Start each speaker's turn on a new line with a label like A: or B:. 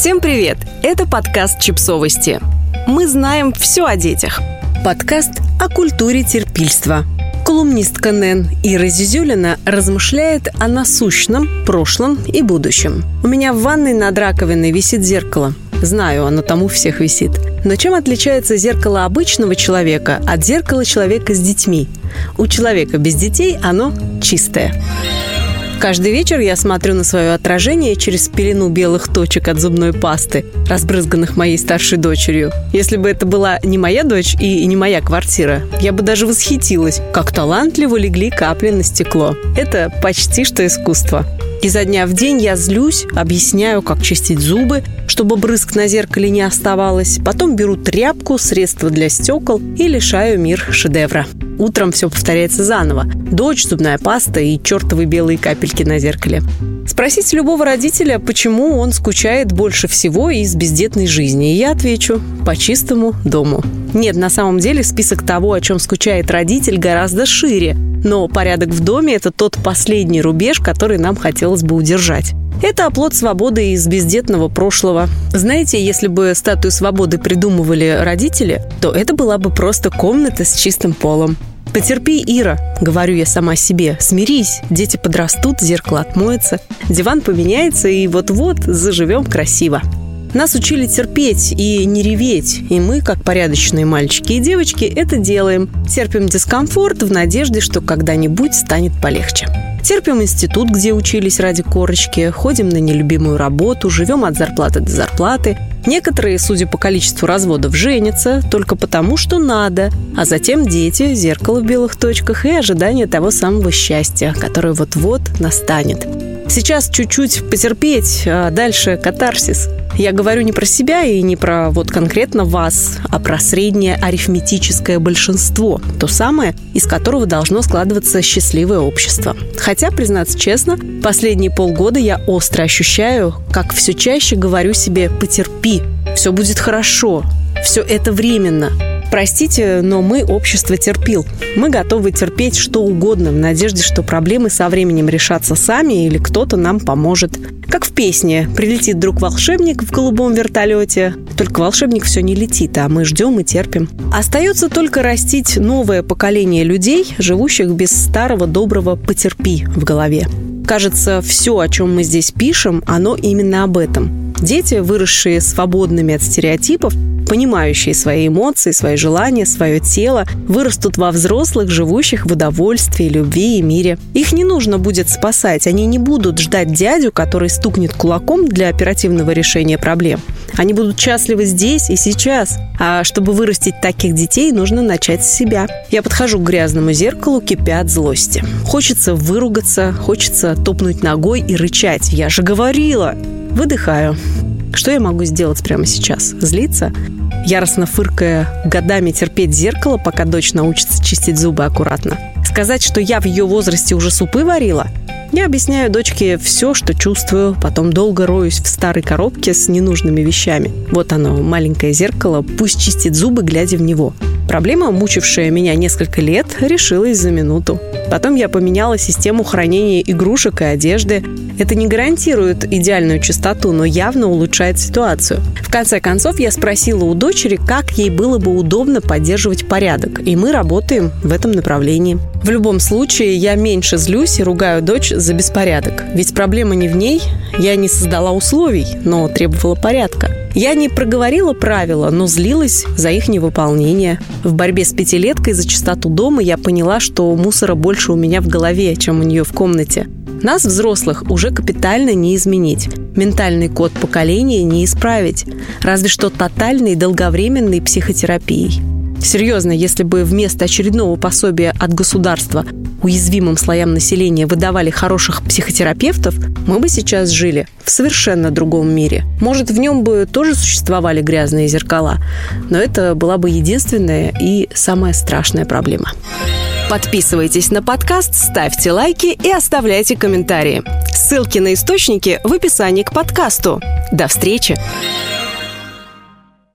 A: Всем привет! Это подкаст «Чипсовости». Мы знаем все о детях. Подкаст о культуре терпильства. Колумнистка Нэн Ира Зизюлина размышляет о насущном, прошлом и будущем. У меня в ванной над раковиной висит зеркало. Знаю, оно там у всех висит. Но чем отличается зеркало обычного человека от зеркала человека с детьми? У человека без детей оно чистое. Каждый вечер я смотрю на свое отражение через пелену белых точек от зубной пасты, разбрызганных моей старшей дочерью. Если бы это была не моя дочь и не моя квартира, я бы даже восхитилась, как талантливо легли капли на стекло. Это почти что искусство. Изо дня в день я злюсь, объясняю, как чистить зубы, чтобы брызг на зеркале не оставалось. Потом беру тряпку, средства для стекол и лишаю мир шедевра. Утром все повторяется заново. Дочь, зубная паста и чертовы белые капельки на зеркале. Спросите любого родителя, почему он скучает больше всего из бездетной жизни. И я отвечу – по чистому дому. Нет, на самом деле список того, о чем скучает родитель, гораздо шире. Но порядок в доме – это тот последний рубеж, который нам хотелось бы удержать. Это оплот свободы из бездетного прошлого. Знаете, если бы статую свободы придумывали родители, то это была бы просто комната с чистым полом. Потерпи, Ира, говорю я сама себе. Смирись, дети подрастут, зеркало отмоется, диван поменяется, и вот-вот заживем красиво. Нас учили терпеть и не реветь, и мы, как порядочные мальчики и девочки, это делаем. Терпим дискомфорт в надежде, что когда-нибудь станет полегче. Терпим институт, где учились ради корочки, ходим на нелюбимую работу, живем от зарплаты до зарплаты. Некоторые, судя по количеству разводов, женятся только потому, что надо, а затем дети, зеркало в белых точках и ожидание того самого счастья, которое вот-вот настанет. Сейчас чуть-чуть потерпеть, а дальше катарсис. Я говорю не про себя и не про вот конкретно вас, а про среднее арифметическое большинство, то самое, из которого должно складываться счастливое общество. Хотя, признаться честно, последние полгода я остро ощущаю, как все чаще говорю себе «потерпи», «все будет хорошо», «все это временно», Простите, но мы общество терпил. Мы готовы терпеть что угодно в надежде, что проблемы со временем решатся сами или кто-то нам поможет. Как в песне «Прилетит друг волшебник в голубом вертолете». Только волшебник все не летит, а мы ждем и терпим. Остается только растить новое поколение людей, живущих без старого доброго «потерпи» в голове. Кажется, все, о чем мы здесь пишем, оно именно об этом. Дети, выросшие свободными от стереотипов, понимающие свои эмоции, свои желания, свое тело, вырастут во взрослых, живущих в удовольствии, любви и мире. Их не нужно будет спасать, они не будут ждать дядю, который стукнет кулаком для оперативного решения проблем. Они будут счастливы здесь и сейчас. А чтобы вырастить таких детей, нужно начать с себя. Я подхожу к грязному зеркалу, кипя от злости. Хочется выругаться, хочется топнуть ногой и рычать. Я же говорила! Выдыхаю. Что я могу сделать прямо сейчас? Злиться? Яростно фыркая, годами терпеть зеркало, пока дочь научится чистить зубы аккуратно? Сказать, что я в ее возрасте уже супы варила? Я объясняю дочке все, что чувствую, потом долго роюсь в старой коробке с ненужными вещами. Вот оно, маленькое зеркало, пусть чистит зубы, глядя в него. Проблема, мучившая меня несколько лет, решилась за минуту. Потом я поменяла систему хранения игрушек и одежды. Это не гарантирует идеальную чистоту, но явно улучшает ситуацию. В конце концов, я спросила у дочери, как ей было бы удобно поддерживать порядок, и мы работаем в этом направлении. В любом случае, я меньше злюсь и ругаю дочь за беспорядок. Ведь проблема не в ней, я не создала условий, но требовала порядка. Я не проговорила правила, но злилась за их невыполнение. В борьбе с пятилеткой за чистоту дома я поняла, что мусора больше у меня в голове, чем у нее в комнате. Нас, взрослых, уже капитально не изменить. Ментальный код поколения не исправить. Разве что тотальной долговременной психотерапией. Серьезно, если бы вместо очередного пособия от государства уязвимым слоям населения выдавали хороших психотерапевтов, мы бы сейчас жили в совершенно другом мире. Может, в нем бы тоже существовали грязные зеркала, но это была бы единственная и самая страшная проблема. Подписывайтесь на подкаст, ставьте лайки и оставляйте комментарии. Ссылки на источники в описании к подкасту. До встречи!